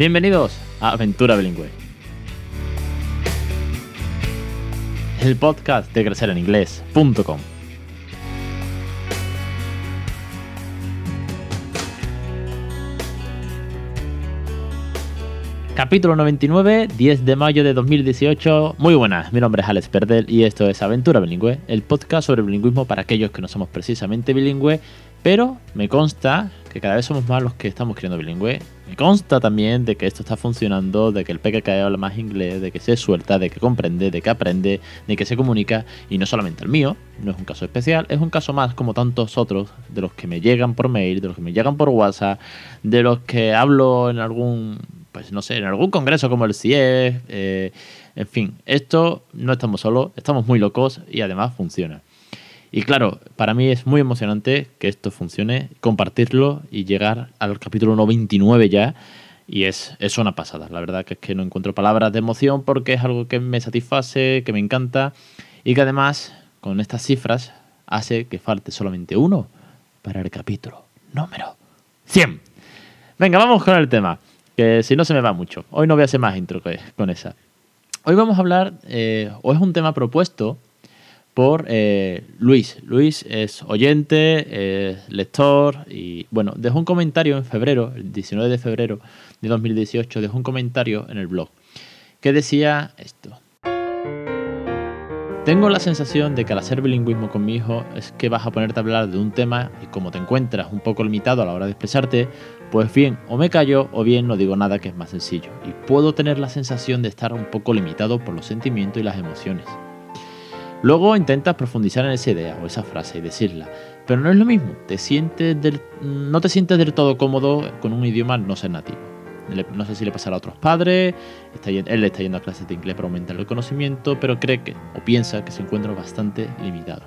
Bienvenidos a Aventura Bilingüe. El podcast de crecereninglés.com. Capítulo 99, 10 de mayo de 2018. Muy buenas, mi nombre es Alex Perdel y esto es Aventura Bilingüe, el podcast sobre bilingüismo para aquellos que no somos precisamente bilingües, pero me consta que cada vez somos más los que estamos creando bilingüe. Me consta también de que esto está funcionando, de que el PKK habla más inglés, de que se suelta, de que comprende, de que aprende, de que se comunica, y no solamente el mío, no es un caso especial, es un caso más como tantos otros de los que me llegan por mail, de los que me llegan por WhatsApp, de los que hablo en algún pues no sé, en algún congreso como el CIE, eh, en fin, esto no estamos solos, estamos muy locos y además funciona. Y claro, para mí es muy emocionante que esto funcione, compartirlo y llegar al capítulo 99 ya. Y es, es una pasada. La verdad que es que no encuentro palabras de emoción porque es algo que me satisface, que me encanta y que además con estas cifras hace que falte solamente uno para el capítulo número 100. Venga, vamos con el tema que si no se me va mucho. Hoy no voy a hacer más intro con esa. Hoy vamos a hablar, eh, o es un tema propuesto por eh, Luis. Luis es oyente, es lector y bueno, dejó un comentario en febrero, el 19 de febrero de 2018, dejó un comentario en el blog que decía esto. Tengo la sensación de que al hacer bilingüismo con mi hijo es que vas a ponerte a hablar de un tema y como te encuentras un poco limitado a la hora de expresarte, pues bien, o me callo o bien no digo nada que es más sencillo y puedo tener la sensación de estar un poco limitado por los sentimientos y las emociones. Luego intentas profundizar en esa idea o esa frase y decirla, pero no es lo mismo, te sientes no te sientes del todo cómodo con un idioma no ser nativo. No sé si le pasará a otros padres, está, él está yendo a clases de inglés para aumentar el conocimiento, pero cree que, o piensa que se encuentra bastante limitado.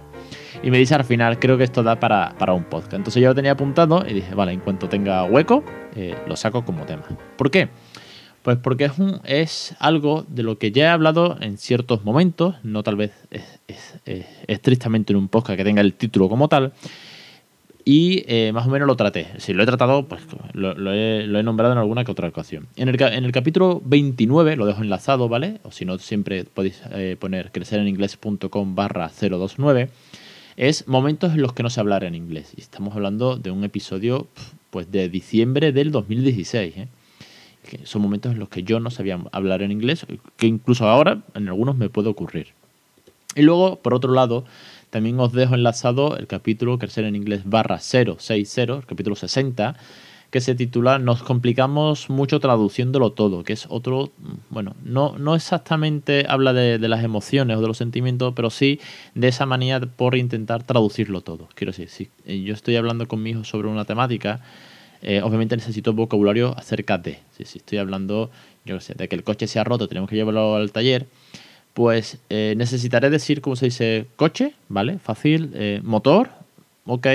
Y me dice al final, creo que esto da para, un podcast. Entonces yo lo tenía apuntado y dije, vale, en cuanto tenga hueco, eh, lo saco como tema. ¿Por qué? Pues porque es, un, es algo de lo que ya he hablado en ciertos momentos, no tal vez estrictamente en un podcast que tenga el título como tal, y eh, más o menos lo traté. Si lo he tratado, pues lo, he, nombrado en alguna que otra ocasión. En el, capítulo 29, lo dejo enlazado, ¿vale? O si no, siempre podéis eh, poner crecereninglés.com barra 029, es momentos en los que no sé hablar en inglés. Y estamos hablando de un episodio pues de diciembre del 2016, ¿eh? Que son momentos en los que yo no sabía hablar en inglés, que incluso ahora en algunos me puede ocurrir. Y luego, por otro lado, también os dejo enlazado el capítulo Crecer en inglés barra 060, el capítulo 60, que se titula Nos complicamos mucho traduciéndolo todo, que es otro, bueno, no, no exactamente habla de, las emociones o de los sentimientos, pero sí de esa manía por intentar traducirlo todo. Quiero decir, si yo estoy hablando con mi hijo sobre una temática, eh, obviamente necesito vocabulario acerca de. Si, estoy hablando, yo sé, de que el coche se ha roto, tenemos que llevarlo al taller, pues eh, necesitaré decir cómo se dice coche, ¿vale? Fácil, eh, motor, ok,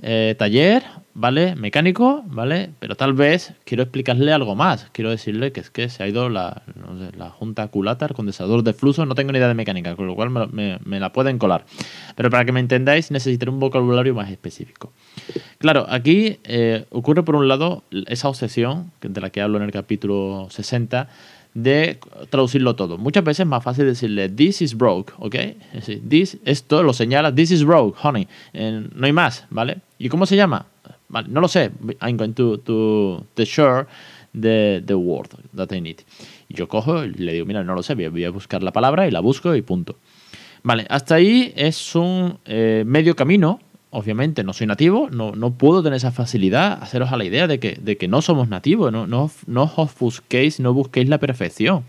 eh, taller, ¿vale? Mecánico, ¿vale? Pero tal vez quiero explicarle algo más. Quiero decirle que es que se ha ido la, la junta culata, el condensador de flujo, no tengo ni idea de mecánica, con lo cual me, me la pueden colar. Pero para que me entendáis necesitaré un vocabulario más específico. Claro, aquí ocurre por un lado esa obsesión de la que hablo en el capítulo 60 de traducirlo todo. Muchas veces es más fácil decirle this is broke, ¿ok? Decir, this, esto lo señala, this is broke, honey. no hay más, ¿vale? ¿Y cómo se llama? Vale, no lo sé. I'm going to, to, to share the, the word that I need. Y yo cojo y le digo, mira, no lo sé, voy a buscar la palabra y la busco y punto. Vale, hasta ahí es un eh, medio camino obviamente no soy nativo, no, no puedo tener esa facilidad, haceros a la idea de que, de que no somos nativos, no, no, no os busquéis, no busquéis la perfección,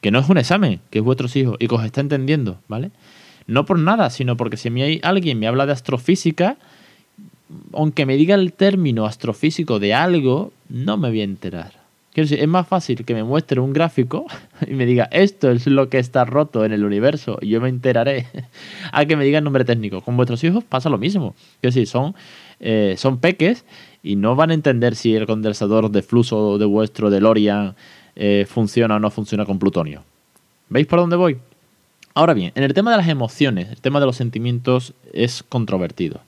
que no es un examen, que es vuestros hijos y que os está entendiendo, ¿vale? No por nada, sino porque si hay alguien me habla de astrofísica, aunque me diga el término astrofísico de algo, no me voy a enterar. Quiero decir, es más fácil que me muestre un gráfico y me diga esto es lo que está roto en el universo y yo me enteraré a que me diga el nombre técnico. Con vuestros hijos pasa lo mismo. Quiero decir, son, eh, son peques y no van a entender si el condensador de flujo de vuestro DeLorean eh, funciona o no funciona con plutonio. ¿Veis por dónde voy? Ahora bien, en el tema de las emociones, el tema de los sentimientos es controvertido.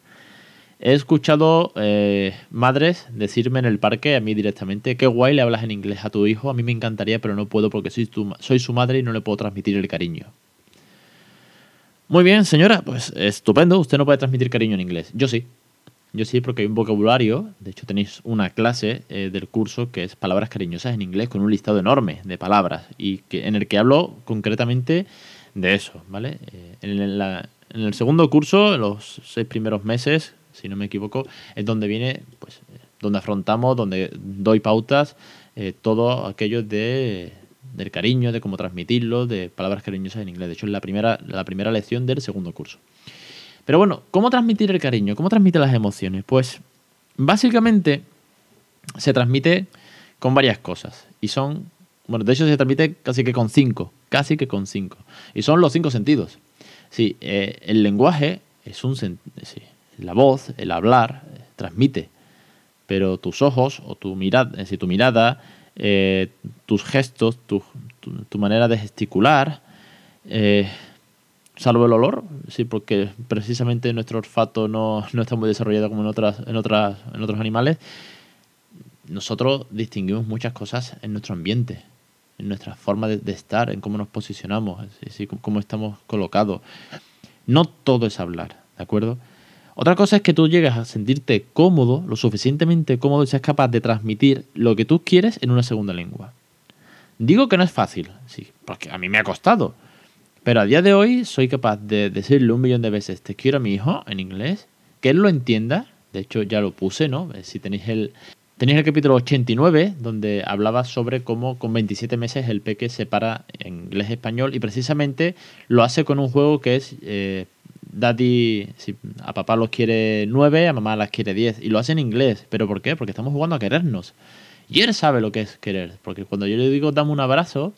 He escuchado eh, madres decirme en el parque, a mí directamente, qué guay le hablas en inglés a tu hijo, a mí me encantaría, pero no puedo porque soy, soy su madre y no le puedo transmitir el cariño. Muy bien, señora, pues estupendo, usted no puede transmitir cariño en inglés. Yo sí. Yo sí, porque hay un vocabulario, de hecho tenéis una clase eh, del curso que es palabras cariñosas en inglés con un listado enorme de palabras y que, en el que hablo concretamente de eso, ¿vale? Eh, en, el segundo curso, en los seis primeros meses, si no me equivoco, es donde viene, pues, donde afrontamos, donde doy pautas, eh, todo aquello de, del cariño, de cómo transmitirlo, de palabras cariñosas en inglés. De hecho, es la primera, la primera lección del segundo curso. Pero bueno, ¿cómo transmitir el cariño? ¿Cómo transmite las emociones? Pues básicamente se transmite con varias cosas. Y son, bueno, de hecho se transmite casi que con cinco, casi que con cinco. Y son los cinco sentidos. Sí, eh, el lenguaje es un, sí, la voz, el hablar, eh, transmite. Pero tus ojos o tu mirada, es tu mirada, eh, tus gestos, tu, manera de gesticular, eh, salvo el olor, sí, porque precisamente nuestro olfato no, está muy desarrollado como en otras, en otras, en otros animales. Nosotros distinguimos muchas cosas en nuestro ambiente, en nuestra forma de, estar, en cómo nos posicionamos, cómo estamos colocados. No todo es hablar, ¿de acuerdo? Otra cosa es que tú llegas a sentirte cómodo, lo suficientemente cómodo y seas capaz de transmitir lo que tú quieres en una segunda lengua. Digo que no es fácil, sí, porque a mí me ha costado. Pero a día de hoy soy capaz de decirle un millón de veces te quiero a mi hijo en inglés, que él lo entienda. De hecho, ya lo puse, ¿no? Eh, si tenéis el, tenéis el capítulo 89, donde hablaba sobre cómo con 27 meses el peque separa inglés-español y precisamente lo hace con un juego que es eh, Daddy, si a papá los quiere nueve, a mamá las quiere diez. Y lo hace en inglés. ¿Pero por qué? Porque estamos jugando a querernos. Y él sabe lo que es querer. Porque cuando yo le digo dame un abrazo,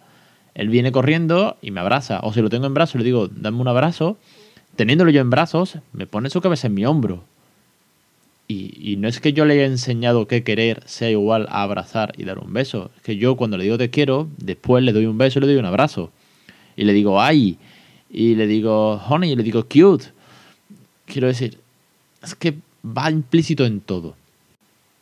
él viene corriendo y me abraza. O si lo tengo en brazos, le digo dame un abrazo. Teniéndolo yo en brazos, me pone su cabeza en mi hombro. Y, y, no es que yo le haya enseñado que querer sea igual a abrazar y dar un beso. Es que yo cuando le digo te quiero, después le doy un beso y le doy un abrazo. Y le digo ay y le digo honey y le digo cute. Quiero decir, es que va implícito en todo.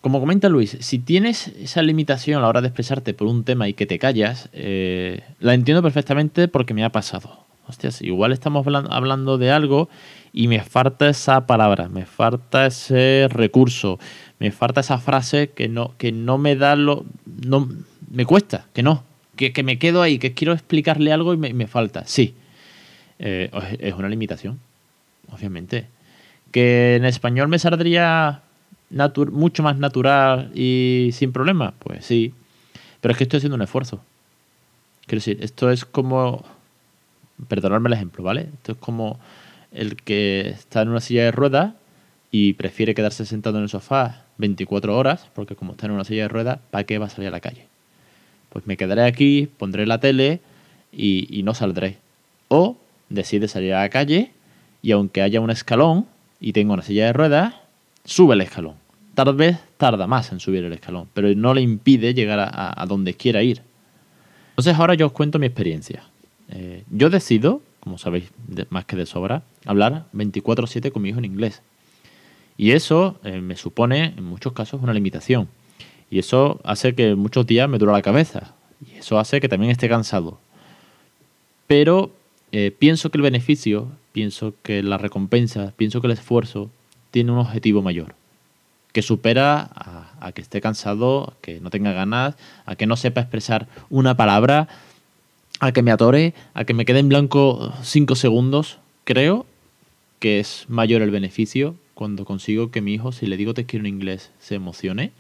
Como comenta Luis, si tienes esa limitación a la hora de expresarte por un tema y que te callas, eh, la entiendo perfectamente porque me ha pasado. Hostias, igual estamos hablando de algo y me falta esa palabra, me falta ese recurso, me falta esa frase que no, que no me da lo. No, me cuesta, que no, que, que me quedo ahí, que quiero explicarle algo y me, me falta. Sí, eh, es una limitación, obviamente. ¿Que en español me saldría mucho más natural y sin problema? Pues sí. Pero es que estoy haciendo un esfuerzo. Quiero decir, esto es como. Perdonadme el ejemplo, ¿vale? Esto es como el que está en una silla de ruedas y prefiere quedarse sentado en el sofá 24 horas, porque como está en una silla de ruedas, ¿para qué va a salir a la calle? Pues me quedaré aquí, pondré la tele y, y no saldré. O decide salir a la calle y aunque haya un escalón y tenga una silla de ruedas, sube el escalón. Tal vez tarda más en subir el escalón, pero no le impide llegar a, donde quiera ir. Entonces ahora yo os cuento mi experiencia. Eh, yo decido, como sabéis más que de sobra, hablar 24/7 con mi hijo en inglés. Y eso eh, me supone, en muchos casos, una limitación. Y eso hace que muchos días me dura la cabeza. Y eso hace que también esté cansado. Pero eh, pienso que el beneficio, pienso que la recompensa, pienso que el esfuerzo tiene un objetivo mayor, que supera a, que esté cansado, a que no tenga ganas, a que no sepa expresar una palabra, a que me atore, a que me quede en blanco cinco segundos. Creo que es mayor el beneficio cuando consigo que mi hijo, si le digo te quiero en inglés, se emocione,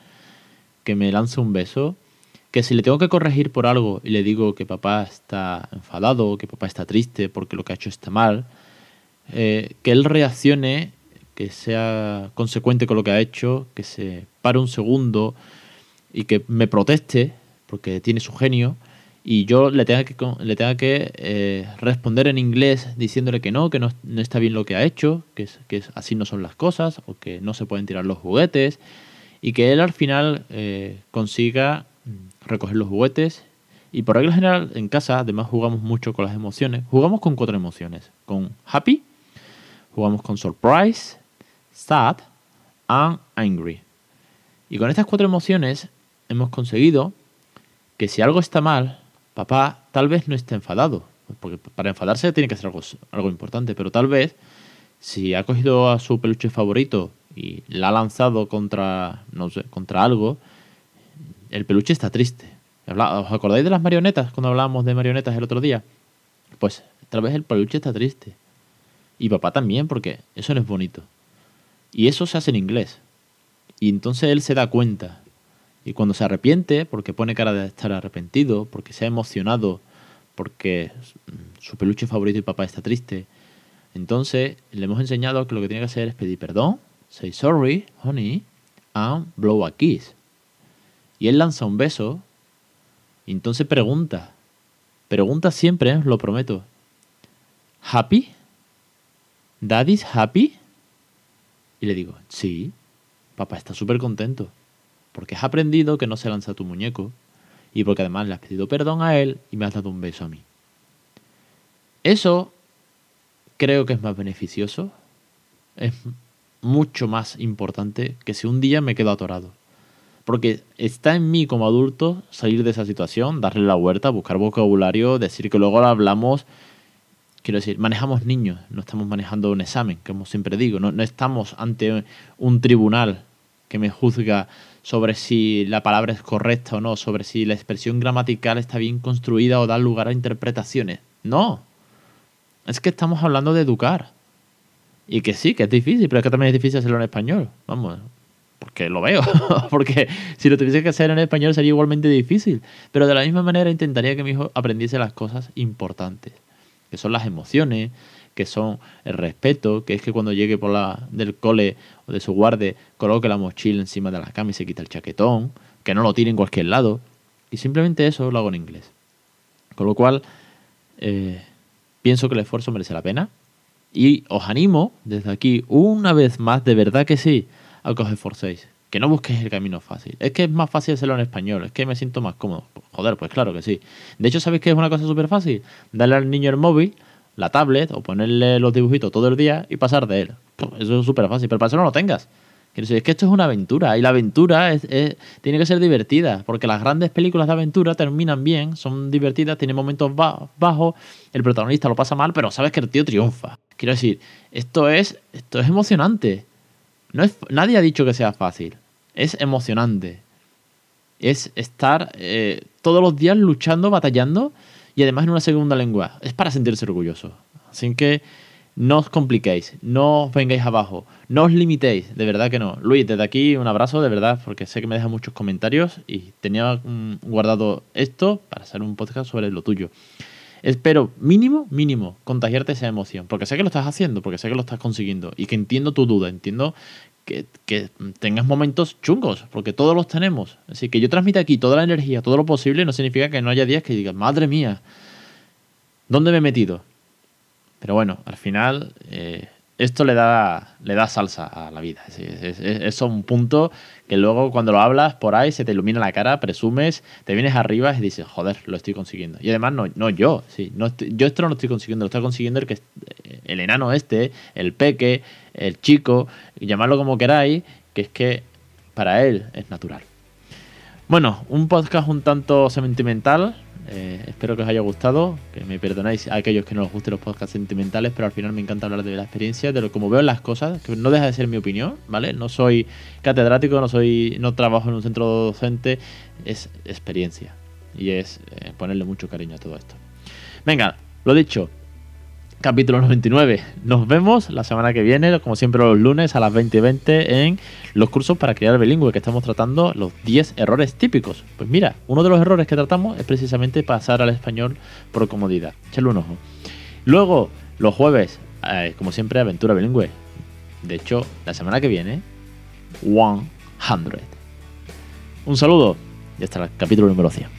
que me lance un beso, que si le tengo que corregir por algo y le digo que papá está enfadado, que papá está triste porque lo que ha hecho está mal, eh, que él reaccione, que sea consecuente con lo que ha hecho, que se pare un segundo y que me proteste porque tiene su genio y yo le tenga que, le tenga que eh, responder en inglés diciéndole que no, que no, está bien lo que ha hecho, que, que así no son las cosas o que no se pueden tirar los juguetes y que él al final eh, consiga recoger los juguetes. Y por regla general, en casa, además jugamos mucho con las emociones. Jugamos con cuatro emociones. Con happy, jugamos con surprise, sad, I'm angry. Y con estas cuatro emociones hemos conseguido que si algo está mal, papá tal vez no esté enfadado. Porque para enfadarse tiene que ser algo, algo importante, pero tal vez si ha cogido a su peluche favorito y la ha lanzado contra, no sé, contra algo, el peluche está triste. ¿Os acordáis de las marionetas cuando hablábamos de marionetas el otro día? Pues tal vez el peluche está triste. Y papá también, porque eso no es bonito. Y eso se hace en inglés. Y entonces él se da cuenta. Y cuando se arrepiente, porque pone cara de estar arrepentido, porque se ha emocionado, porque su peluche favorito y papá está triste, entonces le hemos enseñado que lo que tiene que hacer es pedir perdón, say sorry, honey, and blow a kiss. Y él lanza un beso entonces pregunta. Pregunta siempre, ¿eh? lo prometo. ¿Happy? ¿Daddy's happy? Y le digo, sí, papá está súper contento. Porque has aprendido que no se lanza tu muñeco. Y porque además le has pedido perdón a él y me has dado un beso a mí. Eso creo que es más beneficioso. Es mucho más importante que si un día me quedo atorado. Porque está en mí como adulto salir de esa situación, darle la vuelta, buscar vocabulario, decir que luego hablamos. Quiero decir, manejamos niños, no estamos manejando un examen, como siempre digo, no, no estamos ante un tribunal que me juzga sobre si la palabra es correcta o no, sobre si la expresión gramatical está bien construida o da lugar a interpretaciones. No. Es que estamos hablando de educar. Y que sí, que es difícil, pero es que también es difícil hacerlo en español. Vamos, porque lo veo. porque si lo tuviese que hacer en español sería igualmente difícil. Pero de la misma manera intentaría que mi hijo aprendiese las cosas importantes, que son las emociones, que son el respeto, que es que cuando llegue por la del cole o de su guarde coloque la mochila encima de la cama y se quita el chaquetón, que no lo tire en cualquier lado. Y simplemente eso lo hago en inglés. Con lo cual, eh, pienso que el esfuerzo merece la pena. Y os animo desde aquí, una vez más, de verdad que sí, a que os esforcéis. Que no busquéis el camino fácil. Es que es más fácil hacerlo en español. Es que me siento más cómodo. Joder, pues claro que sí. De hecho, ¿sabéis que es una cosa súper fácil? Darle al niño el móvil, la tablet o ponerle los dibujitos todo el día y pasar de él. Eso es súper fácil. Pero para eso no lo tengas. Quiero decir, es que esto es una aventura y la aventura tiene que ser divertida, porque las grandes películas de aventura terminan bien, son divertidas, tienen momentos bajos, el protagonista lo pasa mal, pero sabes que el tío triunfa. Quiero decir, esto es, esto es emocionante. No es, nadie ha dicho que sea fácil. Es emocionante. Es estar eh, todos los días luchando, batallando y además en una segunda lengua. Es para sentirse orgulloso. Así que no os compliquéis, no os vengáis abajo, no os limitéis, de verdad que no. Luis, desde aquí un abrazo, de verdad, porque sé que me deja muchos comentarios y tenía mm, guardado esto para hacer un podcast sobre lo tuyo. Espero, mínimo, mínimo, contagiarte esa emoción, porque sé que lo estás haciendo, porque sé que lo estás consiguiendo y que entiendo tu duda, entiendo que, tengas momentos chungos, porque todos los tenemos. Así que yo transmito aquí toda la energía, todo lo posible, no significa que no haya días que digas, madre mía, ¿dónde me he metido? Pero bueno, al final eh, esto le da, le da salsa a la vida. Es, es, un punto que luego cuando lo hablas por ahí se te ilumina la cara, presumes, te vienes arriba y dices, joder, lo estoy consiguiendo. Y además no, no yo, sí, no yo esto no lo estoy consiguiendo, lo estoy consiguiendo el, que, el enano este, el peque, el chico, llamarlo como queráis, que es que para él es natural. Bueno, un podcast un tanto sentimental, eh, espero que os haya gustado, que me perdonáis a aquellos que no les gusten los podcasts sentimentales, pero al final me encanta hablar de la experiencia, de lo como veo las cosas, que no deja de ser mi opinión, ¿vale? No soy catedrático, no soy no trabajo en un centro docente, es experiencia y es eh, ponerle mucho cariño a todo esto. Venga, lo dicho, capítulo 99. Nos vemos la semana que viene, como siempre los lunes a las 20.20 en los cursos para crear bilingüe, que estamos tratando los 10 errores típicos. Pues mira, uno de los errores que tratamos es precisamente pasar al español por comodidad. Echale un ojo. Luego, los jueves, eh, como siempre, aventura bilingüe. De hecho, la semana que viene, 100. Un saludo y hasta el capítulo número 100.